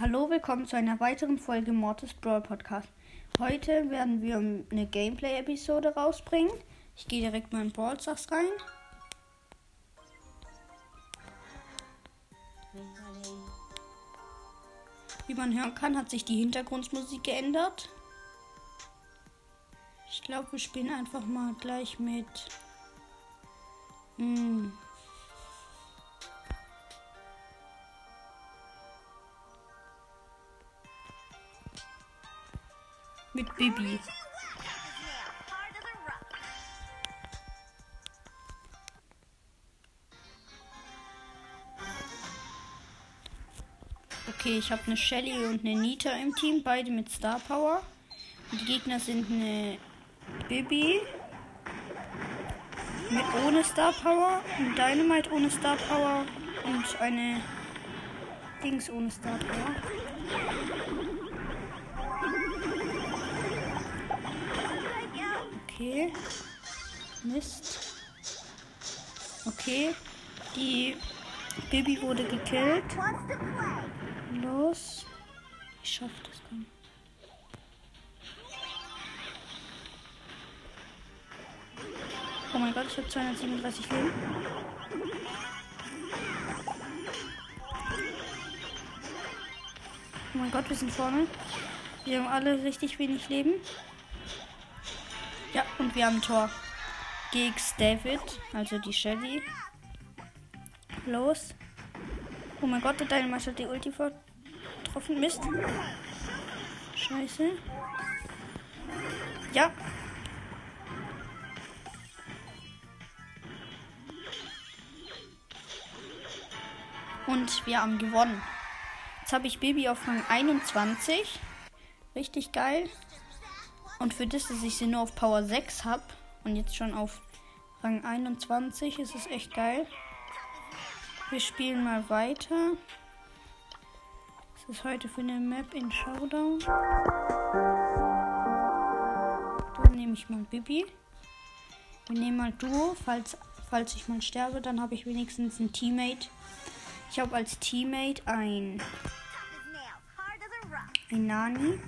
Hallo, willkommen zu einer weiteren Folge Mortis Brawl Podcast. Heute werden wir eine Gameplay-Episode rausbringen. Ich gehe direkt mal in Brawl Stars rein. Wie man hören kann, hat sich die Hintergrundmusik geändert. Ich glaube, wir spielen einfach mal gleich mit. Hm. Mit Bibi. Okay, ich habe eine Shelly und eine Nita im Team, beide mit Star Power. Die Gegner sind eine Bibi mit ohne Star Power, ein Dynamite ohne Star Power und eine Dings ohne Star Power. Okay. Mist. Okay. Die Baby wurde gekillt. Los. Ich schaff das komm. Oh mein Gott, ich habe 237 Leben. Oh mein Gott, wir sind vorne. Wir haben alle richtig wenig Leben. Und wir haben Tor. Gegen David, also die Shelly. Los. Oh mein Gott, der Dynamite hat die Ulti vertroffen. Mist. Scheiße. Ja. Und wir haben gewonnen. Jetzt habe ich Baby auf Rang 21. Richtig geil. Und für das, dass ich sie nur auf Power 6 habe und jetzt schon auf Rang 21, ist es echt geil. Wir spielen mal weiter. Was ist heute für eine Map in Showdown? Dann nehme ich mal Bibi. Wir nehmen mal Duo. Falls, falls ich mal sterbe, dann habe ich wenigstens ein Teammate. Ich habe als Teammate ein, ein Nani.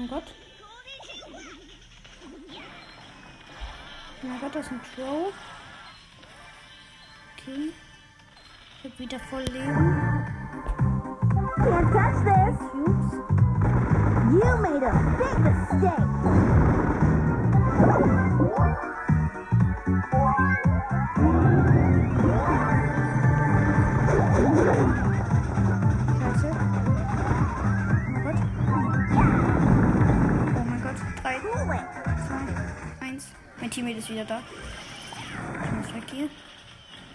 Oh Gott. Oh mein Gott, das ist ein Crow. Okay. Ich hab wieder voll Leben. Can't touch this. Cubes. You made a big mistake. Teammate ist wieder da. Ich muss weg hier.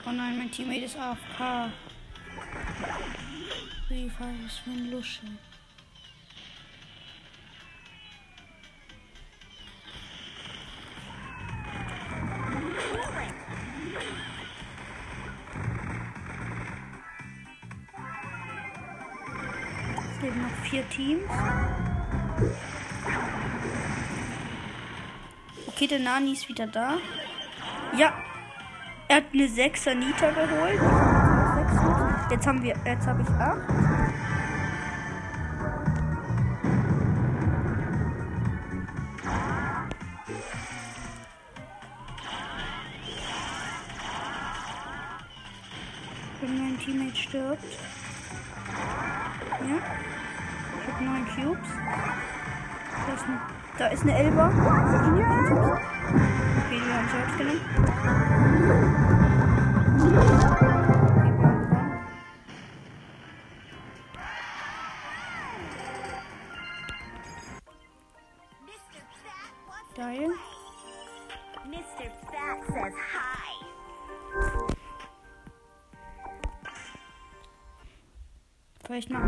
Oh nein, mein Teammate ist AFK. Wie falsch ist mein Lusche? Es leben noch vier Teams. Okay, der Nani ist wieder da. Ja. Er hat eine 6er Nita geholt. Jetzt haben wir, jetzt habe ich 8. Vielleicht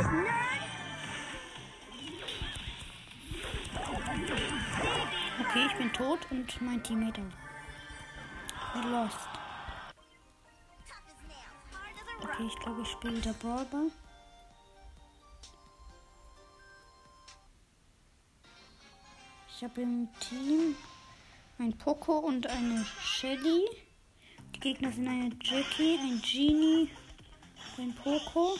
it, nerd. Okay, ich bin tot und mein Teammate auch. Lost. Okay, ich glaube, ich spiele der Brawler. Ich habe im Team ein Poco und eine Shelly. Die Gegner sind eine Jackie, ein Genie, ein Poco.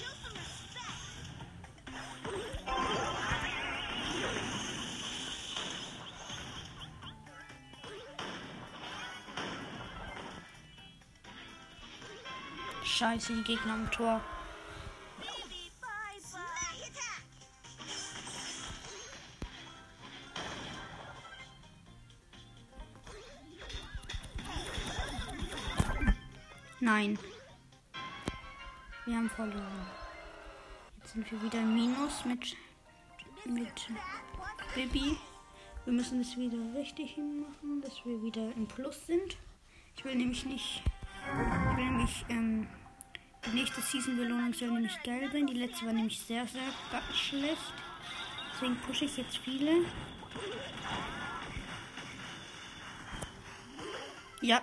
Scheiße, die Gegner am Tor. Nein. Wir haben verloren. Jetzt sind wir wieder im Minus mit, mit Bibi. Wir müssen es wieder richtig hinmachen, dass wir wieder im Plus sind. Ich will nämlich nicht. Ich will nämlich. Ähm, die nächste Season-Belohnung soll nämlich geil sein. Die letzte war nämlich sehr, sehr schlecht. Deswegen pushe ich jetzt viele. Ja.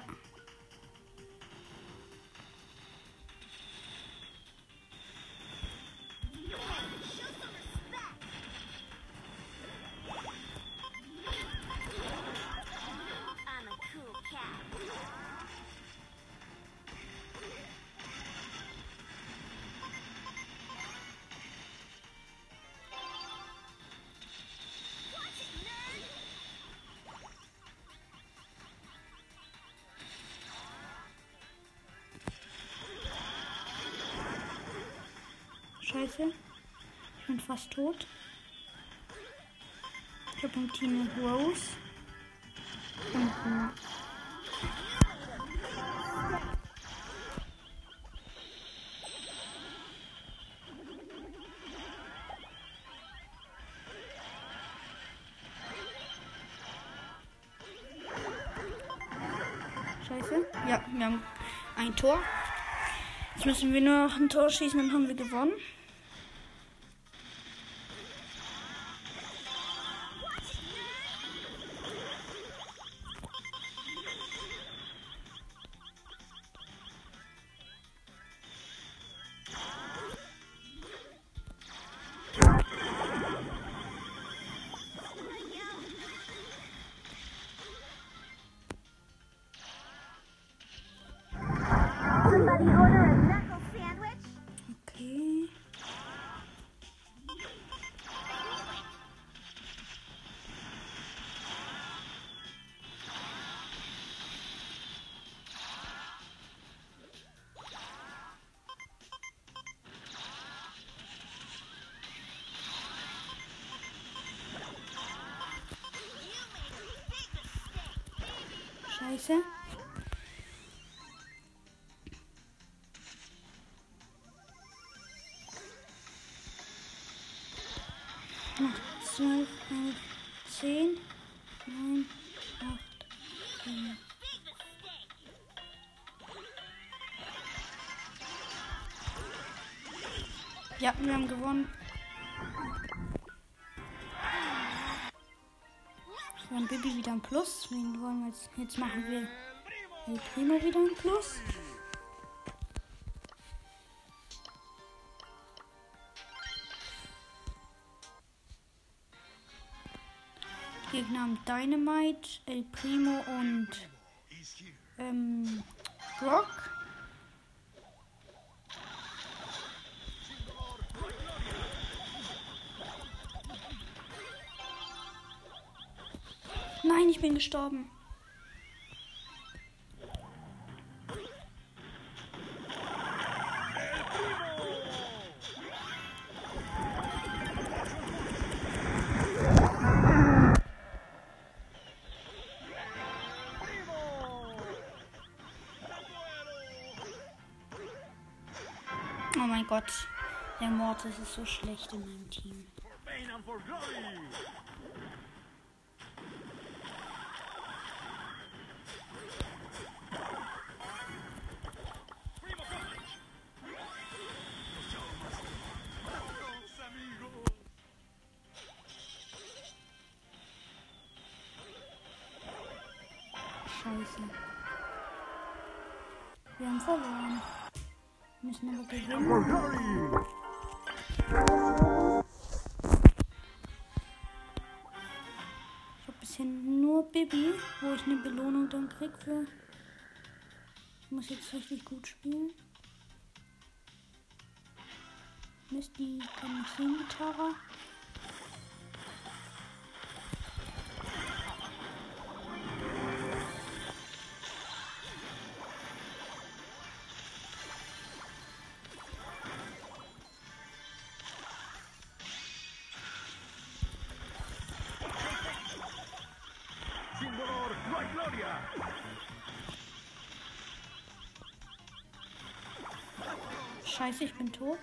Scheiße. Ich bin fast tot. Ich habe im Team Rose. Und ein Scheiße. Ja, wir haben ein Tor. Jetzt müssen wir nur noch ein Tor schießen, dann haben wir gewonnen. Scheiße. zwölf, elf, zehn, neun, acht, sieben. Ja, wir haben gewonnen. Dann Bibi wieder ein Plus. Wen wollen wir jetzt? Jetzt machen wir El Primo wieder ein Plus. Gegner haben Dynamite, El Primo und ähm, Brock. Nein, ich bin gestorben. Oh mein Gott. Der Mortis ist so schlecht in meinem Team. Müssen aber gewinnen. Ich habe bisher nur Bibi, wo ich eine Belohnung dann krieg für. Ich muss jetzt richtig gut spielen. Mist, die kann nicht sehen, die Scheiße, ich bin tot.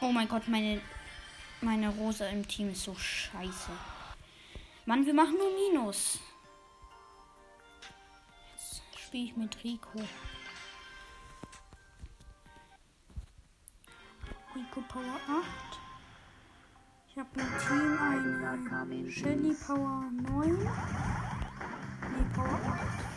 Oh mein Gott, meine, meine Rosa im Team ist so scheiße. Mann, wir machen nur Minus. Jetzt spiele ich mit. Rico Team eine Shelly Power 9. Nee, Power 8.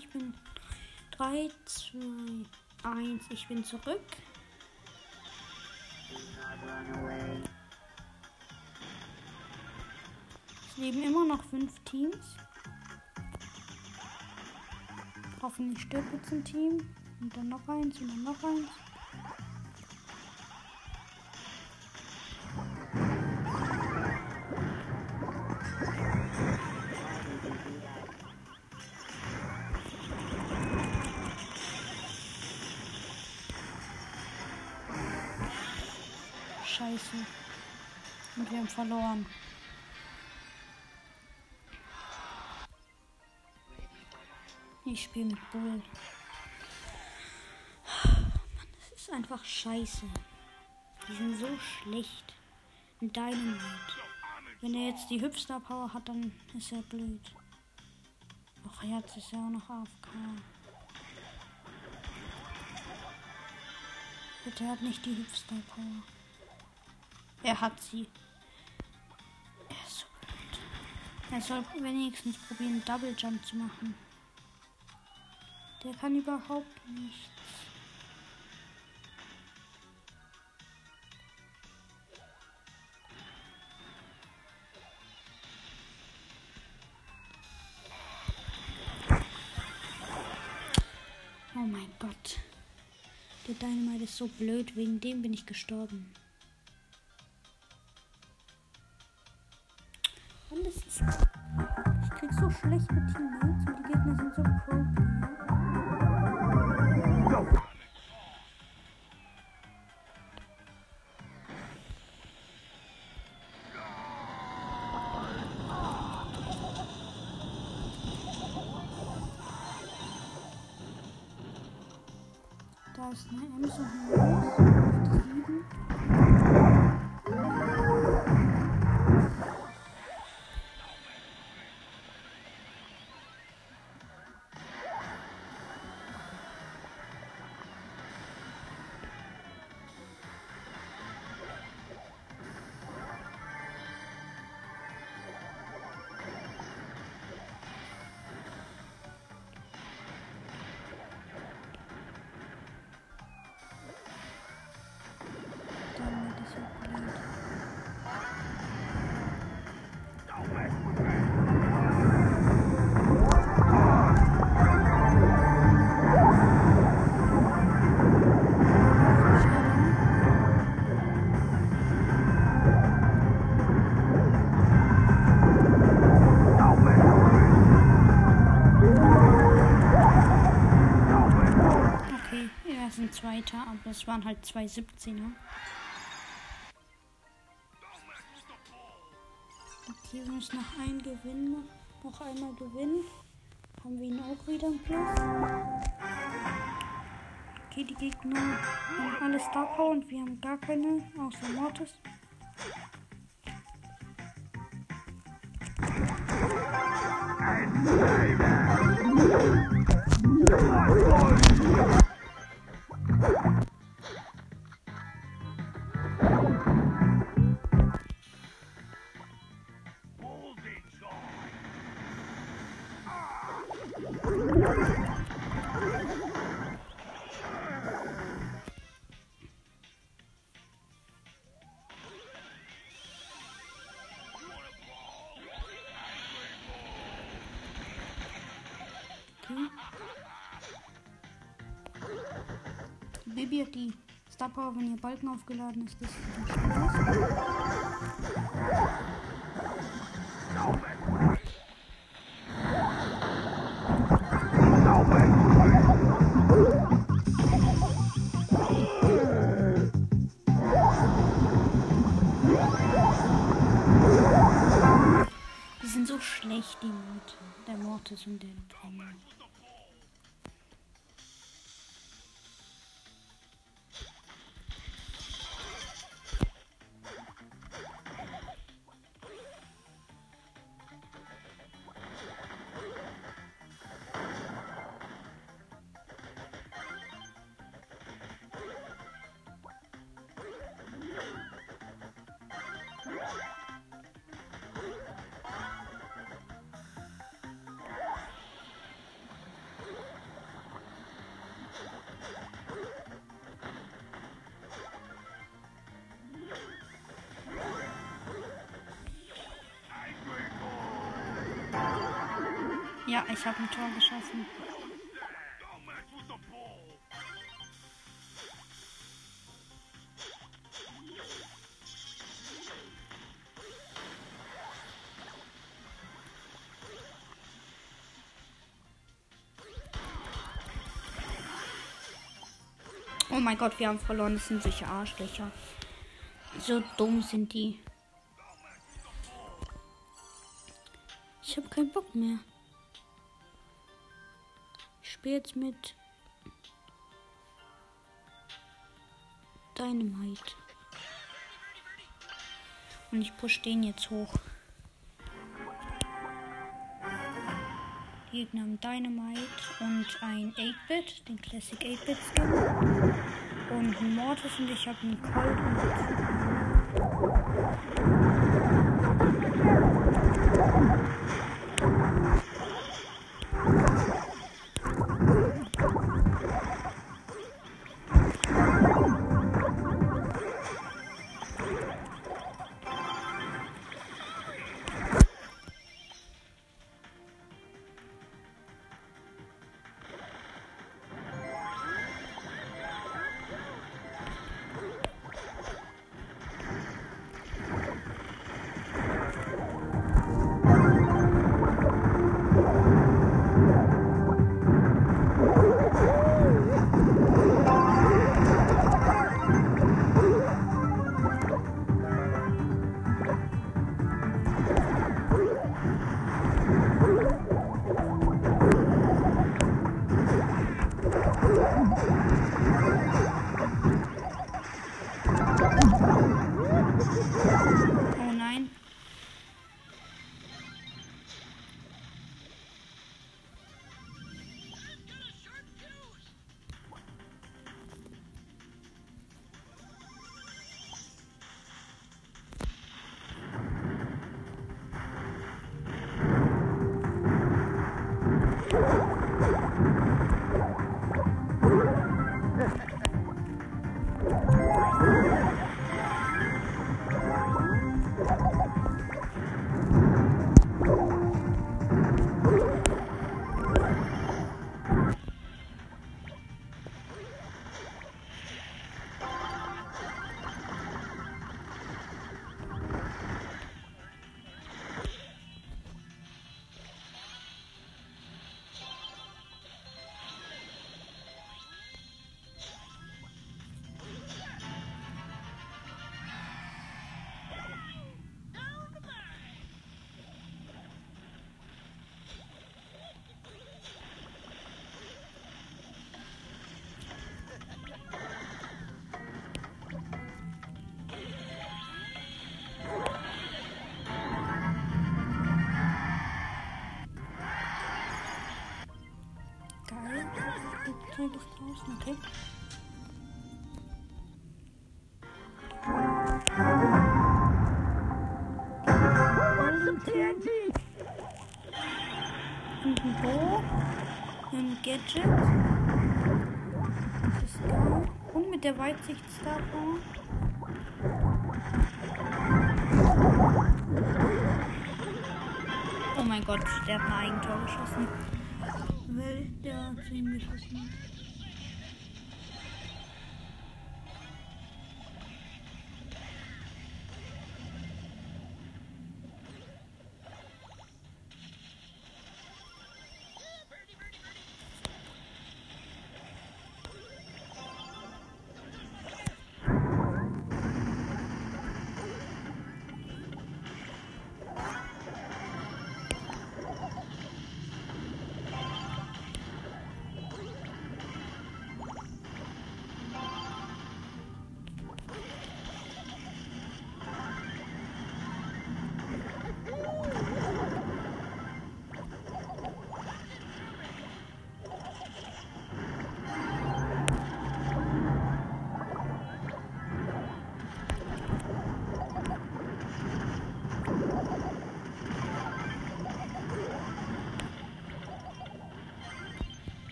ich bin 3, 2, 1. Ich bin zurück. Es leben immer noch fünf Teams. Hoffentlich stirbt jetzt ein Team. Und dann noch eins und dann noch eins. Verloren. Ich spiele mit Bull. Mann, das ist einfach scheiße. Die sind so schlecht. Ein Dynamite. Wenn er jetzt die Hüpster Power hat, dann ist er blöd. Ach, Herz ist ja auch noch AFK. Bitte hat nicht die Hüpster Power. Er hat sie. Er soll wenigstens probieren, Double Jump zu machen. Der kann überhaupt nichts. Oh mein Gott. Der Dynamite ist so blöd, wegen dem bin ich gestorben. So schlechte Teammates und die Gegner sind so pro Da ist eine Ems ein zweiter, aber es waren halt zwei 17er. Okay, wir müssen noch einen gewinnen. Noch einmal gewinnen. Haben wir ihn auch wieder im Plus. Okay, die Gegner haben alle Star Power und wir haben gar keine, außer Mortis. Bullseye. Baby hat die Star Power, wenn ihr Balken aufgeladen ist, das. Die sind so schlecht, die Morte. Der Mortis und der Brenner. Ja, ich habe ein Tor geschossen. Oh mein Gott, wir haben verloren. Das sind solche Arschlöcher. So dumm sind die. Ich habe keinen Bock mehr. Ich spiele jetzt mit Dynamite. Und ich push den jetzt hoch. Gegner haben Dynamite und ein 8-Bit, den Classic 8-Bit Skin. Und ein Mortis und ich habe einen Colt und ist okay. Und ein Bo. Ein Gadget. Geil. Und mit der Weitsicht. Oh mein Gott, der hat ein Eigentor geschossen. Weil der zu ihm geschossen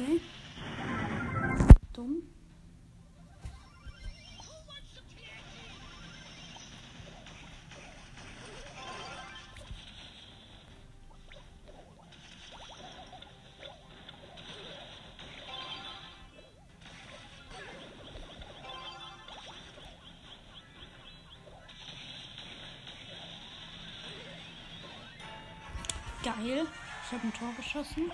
Okay. Dumm. Geil. Ich habe ein Tor geschossen.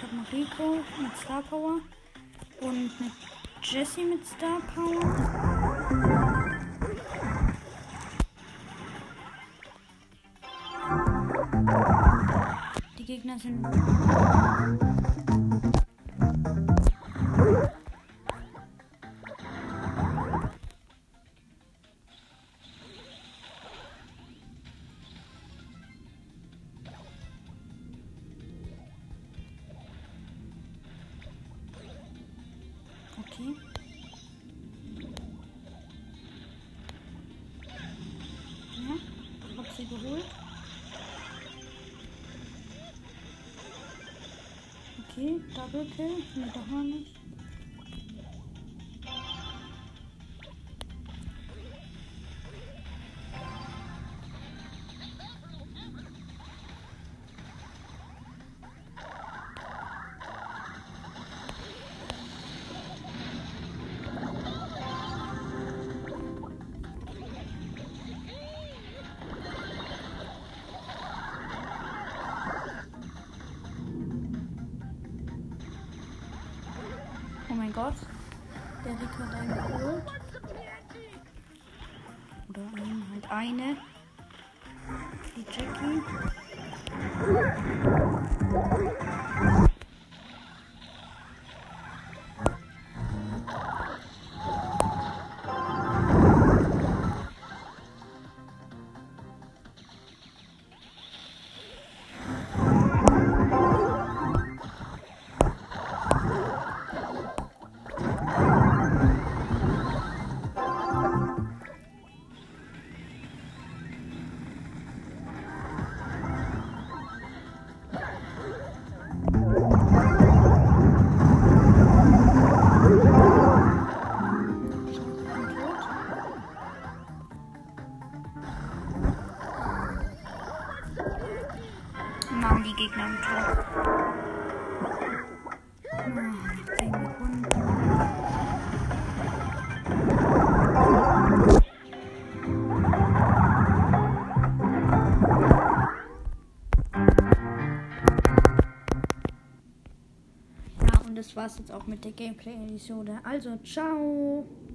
Ich habe Rico mit Star Power und mit Jessie mit Star Power. Die Gegner sind Double Kill. Nee, doch noch Gott. Der Rico hat einen geholt. Oder einen, halt eine. War's jetzt auch mit der Gameplay-Episode. Also, ciao!